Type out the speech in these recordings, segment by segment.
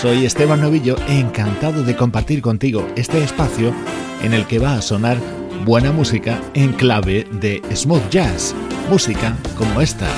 Soy Esteban Novillo, encantado de compartir contigo este espacio en el que va a sonar buena música en clave de smooth jazz, música como esta.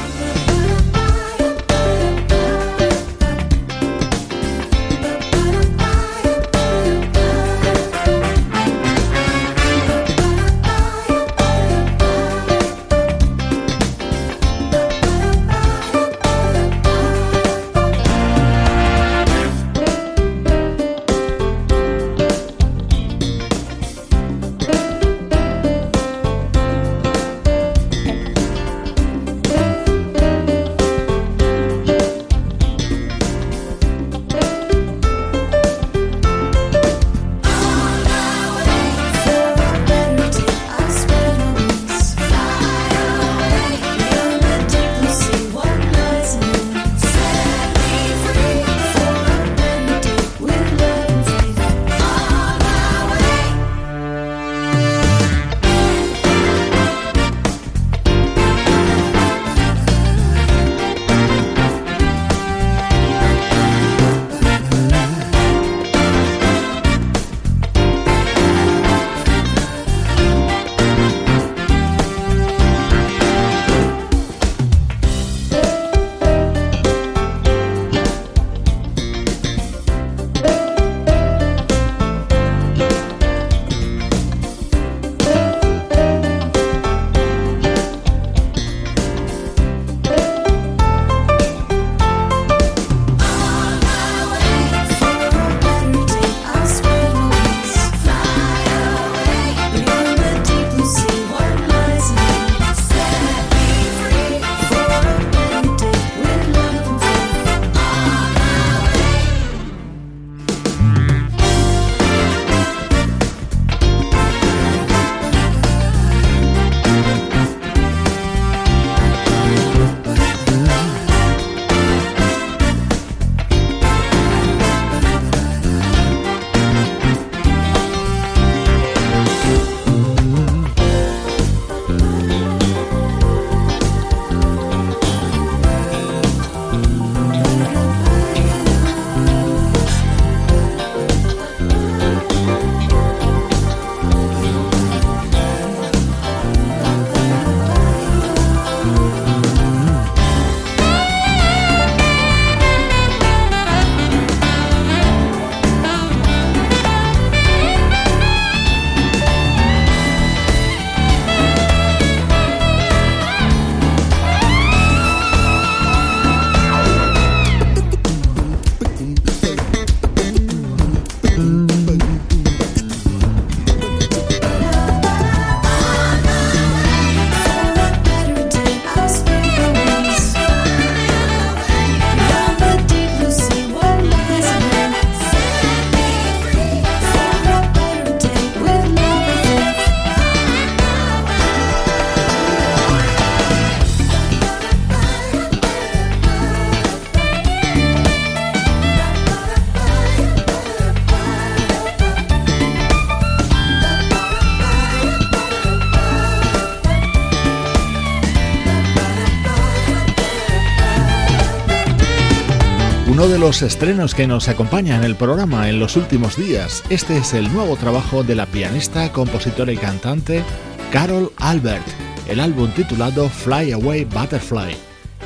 Los estrenos que nos acompañan en el programa en los últimos días. Este es el nuevo trabajo de la pianista, compositora y cantante Carol Albert, el álbum titulado Fly Away Butterfly.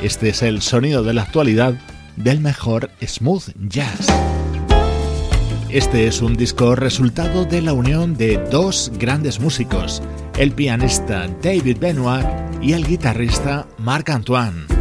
Este es el sonido de la actualidad del mejor smooth jazz. Este es un disco resultado de la unión de dos grandes músicos, el pianista David Benoit y el guitarrista Marc Antoine.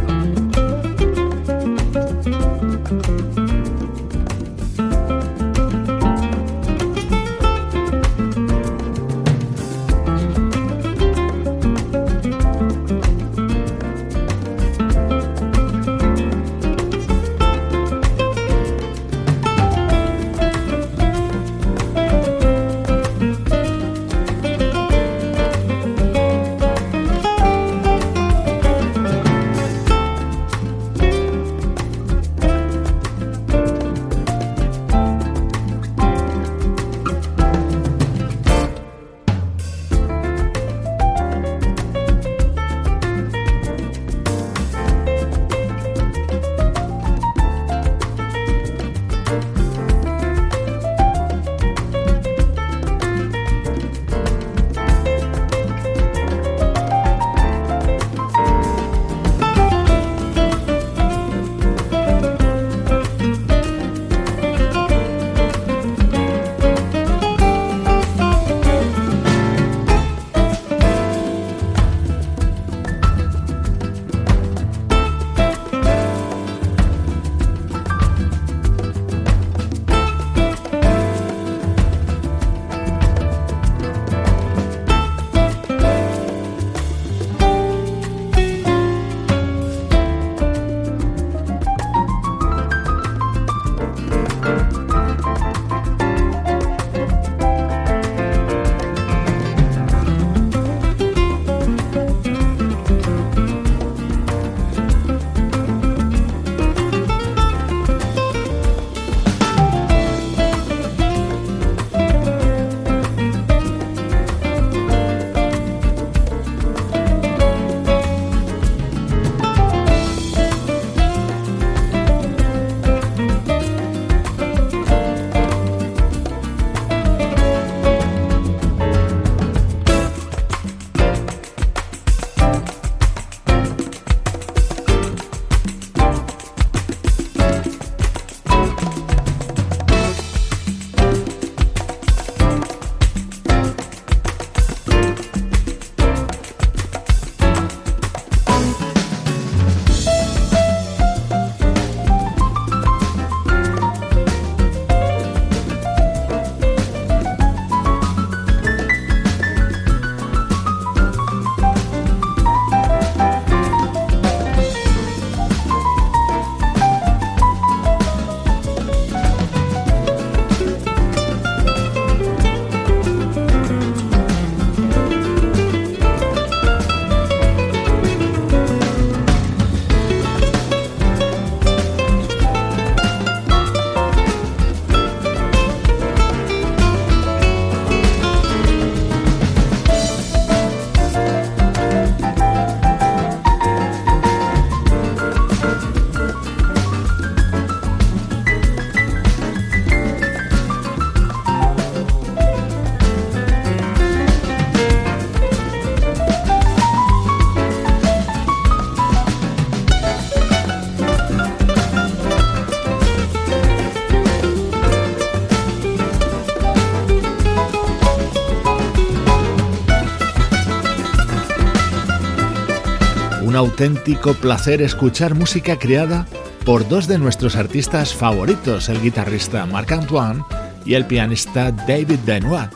Auténtico placer escuchar música creada por dos de nuestros artistas favoritos, el guitarrista Marc Antoine y el pianista David Benoit.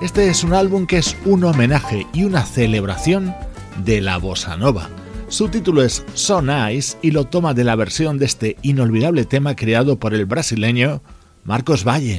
Este es un álbum que es un homenaje y una celebración de la bossa nova. Su título es So Nice y lo toma de la versión de este inolvidable tema creado por el brasileño Marcos Valle.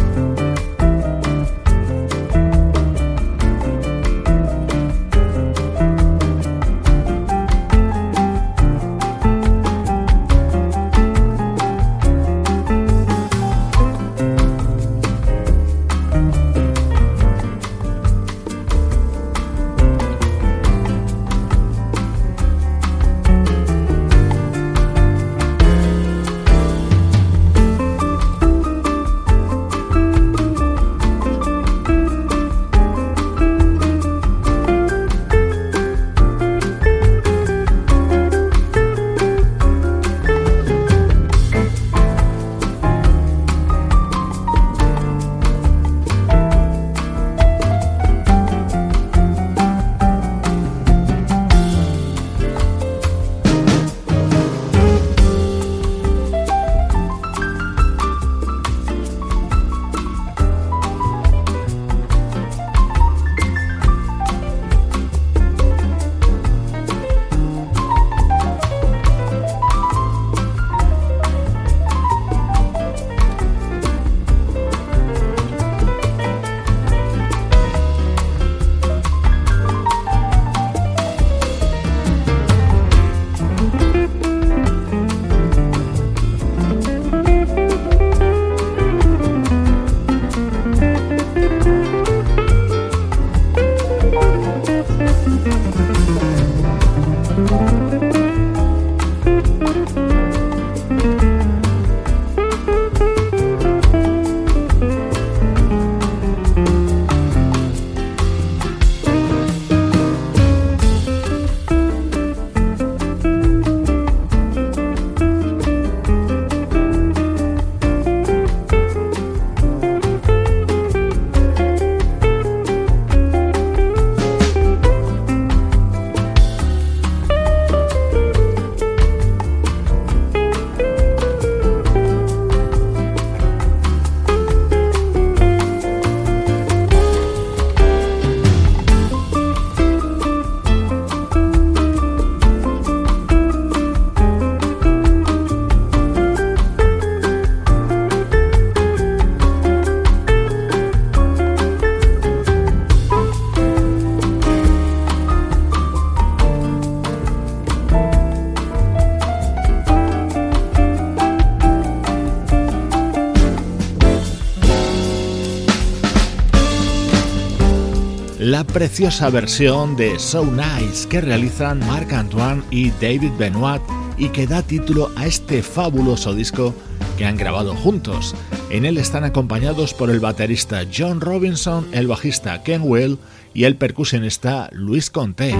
Preciosa versión de So Nice que realizan Marc Antoine y David Benoit y que da título a este fabuloso disco que han grabado juntos. En él están acompañados por el baterista John Robinson, el bajista Ken Will y el percusionista Luis Conte.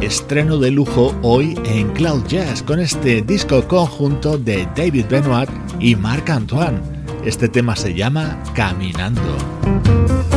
Estreno de lujo hoy en Cloud Jazz con este disco conjunto de David Benoit y Marc Antoine. Este tema se llama Caminando.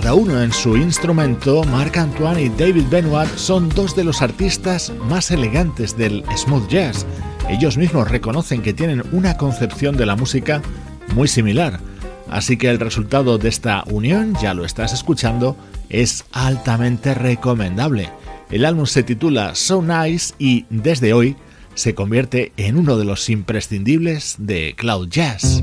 Cada uno en su instrumento, Marc Antoine y David Benoit son dos de los artistas más elegantes del smooth jazz. Ellos mismos reconocen que tienen una concepción de la música muy similar, así que el resultado de esta unión, ya lo estás escuchando, es altamente recomendable. El álbum se titula So Nice y desde hoy se convierte en uno de los imprescindibles de Cloud Jazz.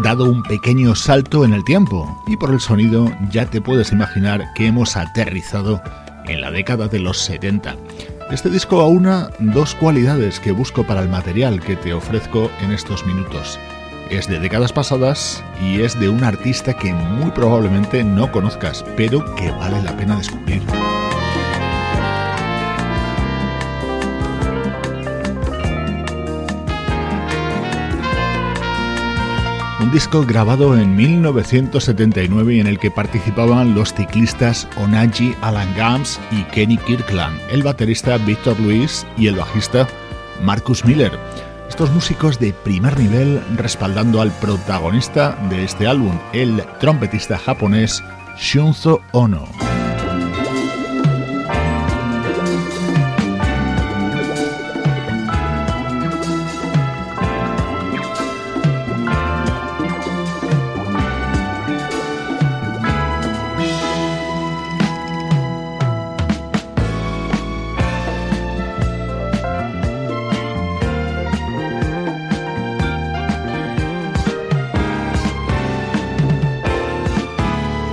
Dado un pequeño salto en el tiempo y por el sonido ya te puedes imaginar que hemos aterrizado en la década de los 70. Este disco aúna dos cualidades que busco para el material que te ofrezco en estos minutos. Es de décadas pasadas y es de un artista que muy probablemente no conozcas, pero que vale la pena descubrir. Disco grabado en 1979 y en el que participaban los ciclistas Onaji Alan Gams y Kenny Kirkland, el baterista Victor Luis y el bajista Marcus Miller. Estos músicos de primer nivel respaldando al protagonista de este álbum, el trompetista japonés Shunzo Ono.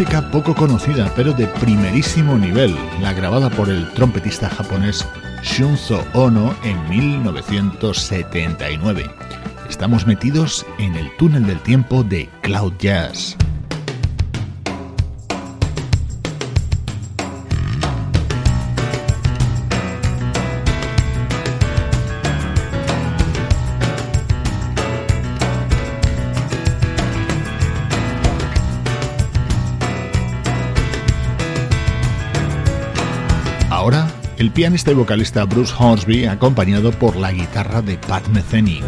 Música poco conocida, pero de primerísimo nivel, la grabada por el trompetista japonés Shunzo Ono en 1979. Estamos metidos en el túnel del tiempo de Cloud Jazz. Pianista y vocalista Bruce Hornsby acompañado por la guitarra de Pat Metheny.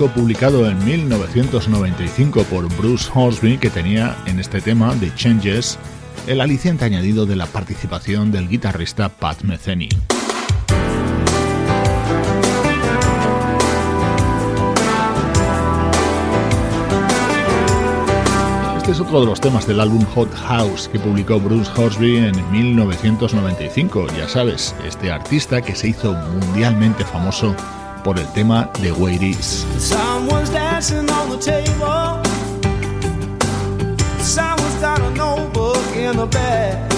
disco publicado en 1995 por Bruce Horsby que tenía en este tema, The Changes, el aliciente añadido de la participación del guitarrista Pat Metheny. Este es otro de los temas del álbum Hot House que publicó Bruce Horsby en 1995. Ya sabes, este artista que se hizo mundialmente famoso por el tema de Way It Is. someone's got a notebook in the bag.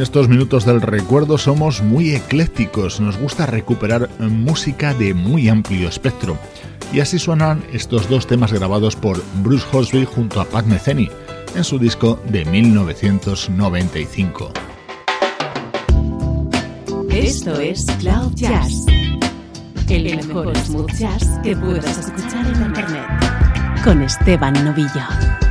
Estos minutos del recuerdo somos muy eclécticos, nos gusta recuperar música de muy amplio espectro. Y así suenan estos dos temas grabados por Bruce Horsby junto a Pat Metheny en su disco de 1995. Esto es Cloud Jazz, el mejor smooth jazz que puedas escuchar en Internet, con Esteban Novillo.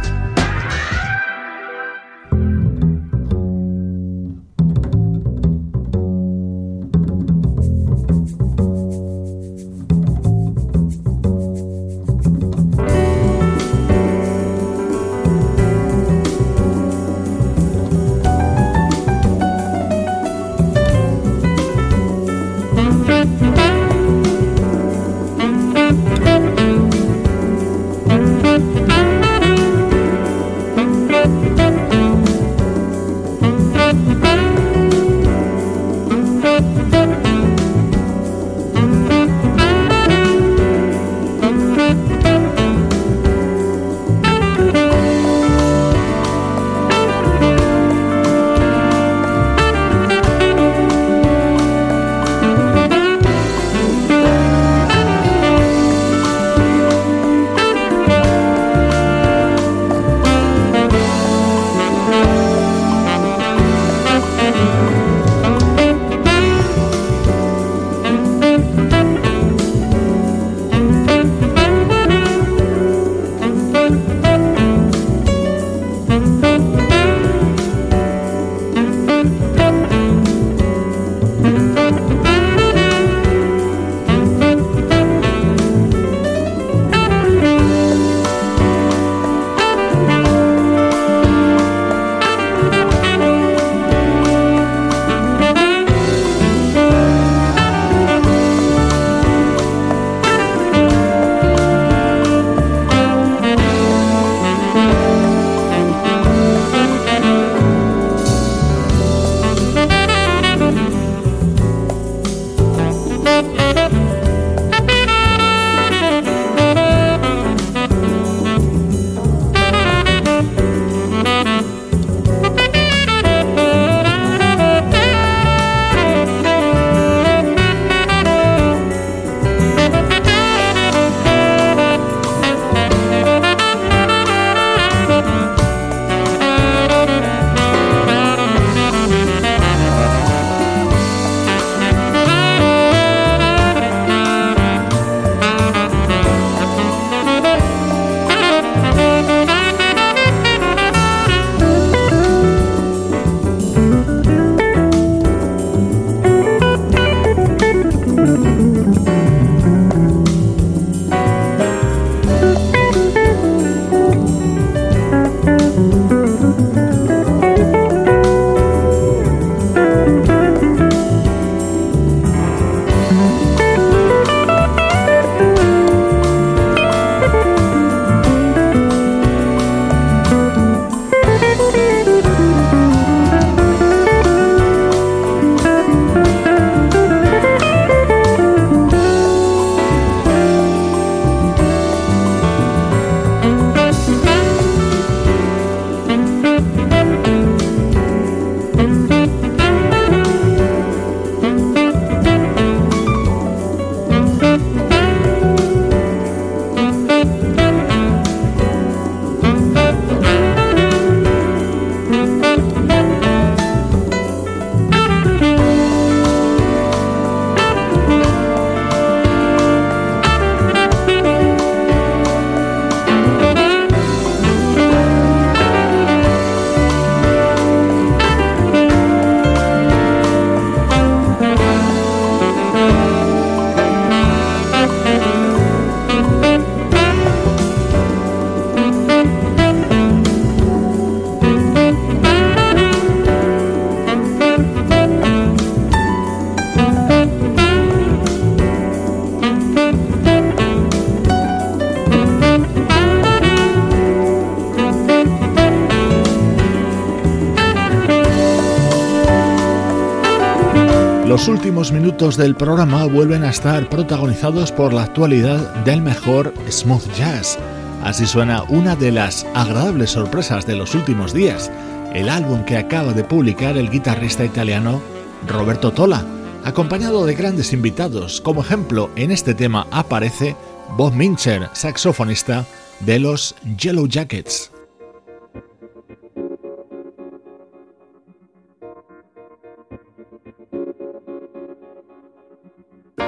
Minutos del programa vuelven a estar protagonizados por la actualidad del mejor smooth jazz. Así suena una de las agradables sorpresas de los últimos días. el álbum que acaba de publicar el guitarrista italiano Roberto Tola, acompañado de grandes invitados. Como ejemplo, en este tema aparece Bob Mincher, saxofonista de los Yellow Jackets.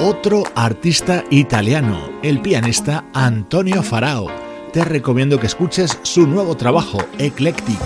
Otro artista italiano, el pianista Antonio Farao. Te recomiendo que escuches su nuevo trabajo, Eclectic.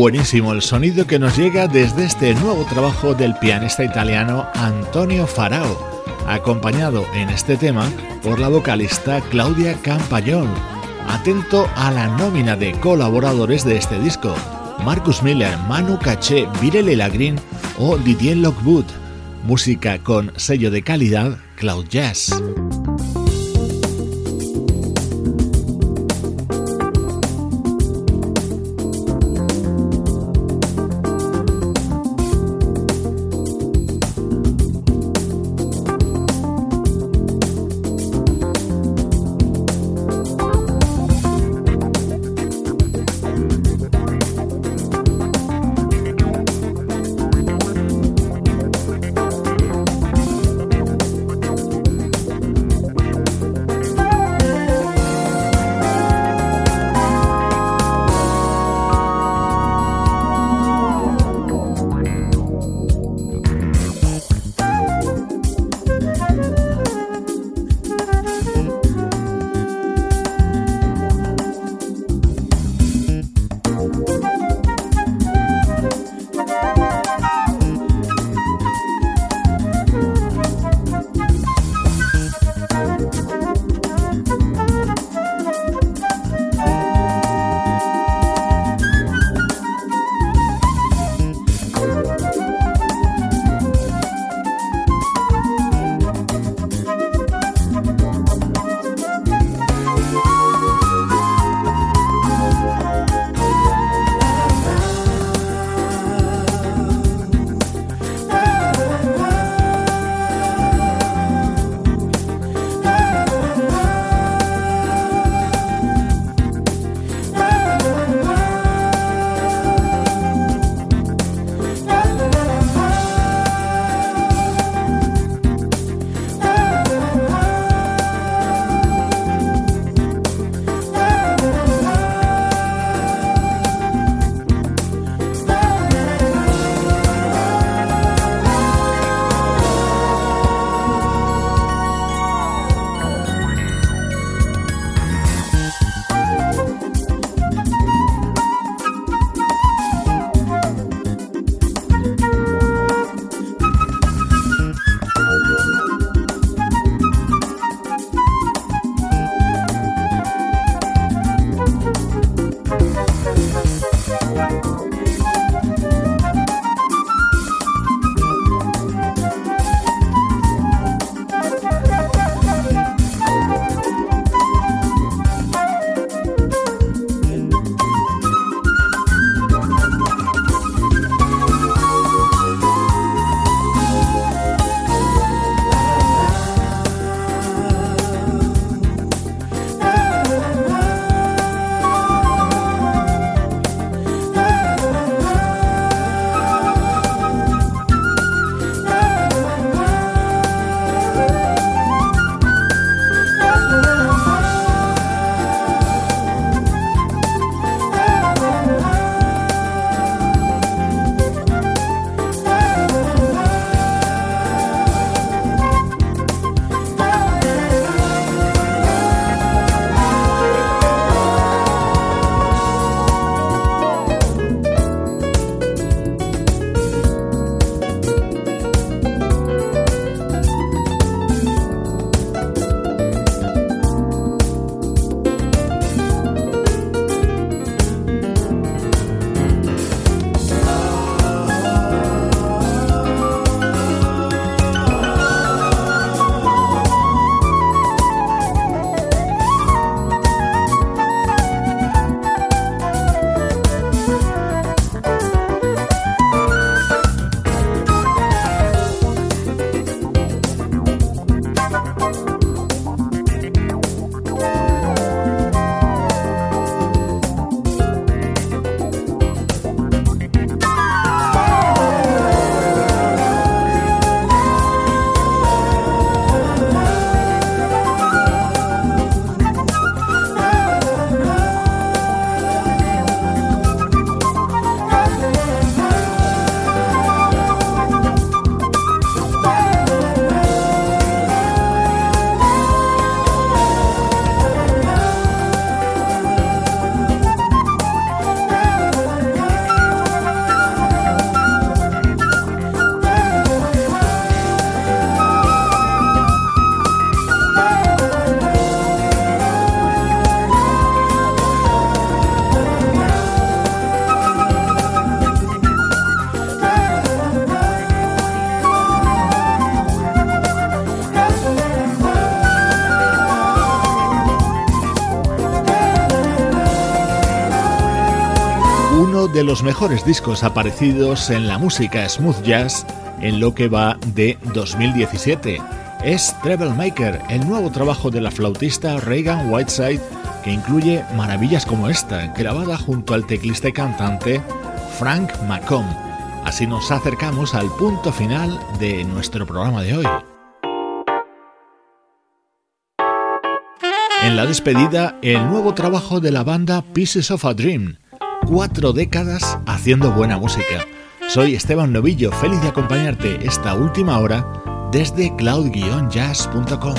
Buenísimo el sonido que nos llega desde este nuevo trabajo del pianista italiano Antonio Farao, acompañado en este tema por la vocalista Claudia Campagnol. Atento a la nómina de colaboradores de este disco: Marcus Miller, Manu Caché, Virele Lagrin o Didier Lockwood. Música con sello de calidad Cloud Jazz. De los mejores discos aparecidos en la música smooth jazz en lo que va de 2017. Es Treble Maker, el nuevo trabajo de la flautista Reagan Whiteside, que incluye maravillas como esta, grabada junto al teclista cantante Frank McComb. Así nos acercamos al punto final de nuestro programa de hoy. En la despedida, el nuevo trabajo de la banda Pieces of a Dream. Cuatro décadas haciendo buena música. Soy Esteban Novillo, feliz de acompañarte esta última hora desde cloud-jazz.com.